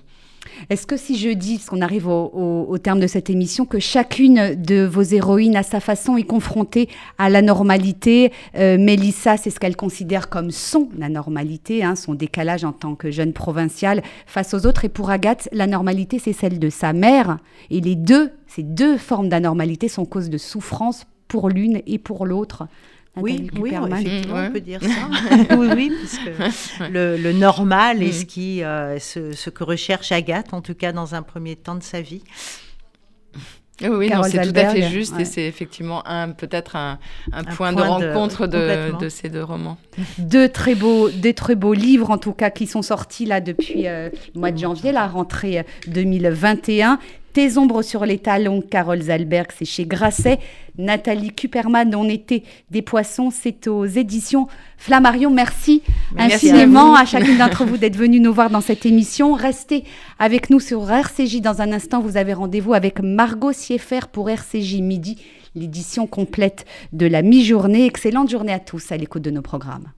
Est-ce que si je dis, parce qu'on arrive au, terme de cette émission, que chacune de vos héroïnes, à sa façon, est confrontée à la normalité euh, Mélissa, c'est ce qu'elle considère comme son anormalité, hein, son décalage en tant que jeune provinciale face aux autres. Et pour Agathe, la normalité, c'est celle de sa mère. Et les deux, ces deux formes d'anormalité sont cause de souffrance pour l'une et pour l'autre. Oui, oui effectivement, on peut dire ça. oui, oui, puisque le, normal est mm. ce, qui, euh, ce, que recherche Agathe, en tout cas dans un premier temps de sa vie. Oui, c'est tout à fait juste et c'est effectivement un, peut-être un, point, de rencontre de, ces deux romans. Deux très, beaux, des très beaux livres en tout cas qui sont sortis là depuis euh, le mois de janvier, la rentrée 2021. Tes ombres sur les talons, Carole Zalberg, c'est chez Grasset. Nathalie Kuperman, On était des poissons, c'est aux éditions Flammarion. Merci, infiniment à, chacune d'entre vous d'être venu nous voir dans cette émission. Restez avec nous sur RCJ dans un instant. Vous avez rendez-vous avec Margot Sieffer pour RCJ Midi, l'édition complète de la mi-journée. Excellente journée à tous à l'écoute de nos programmes.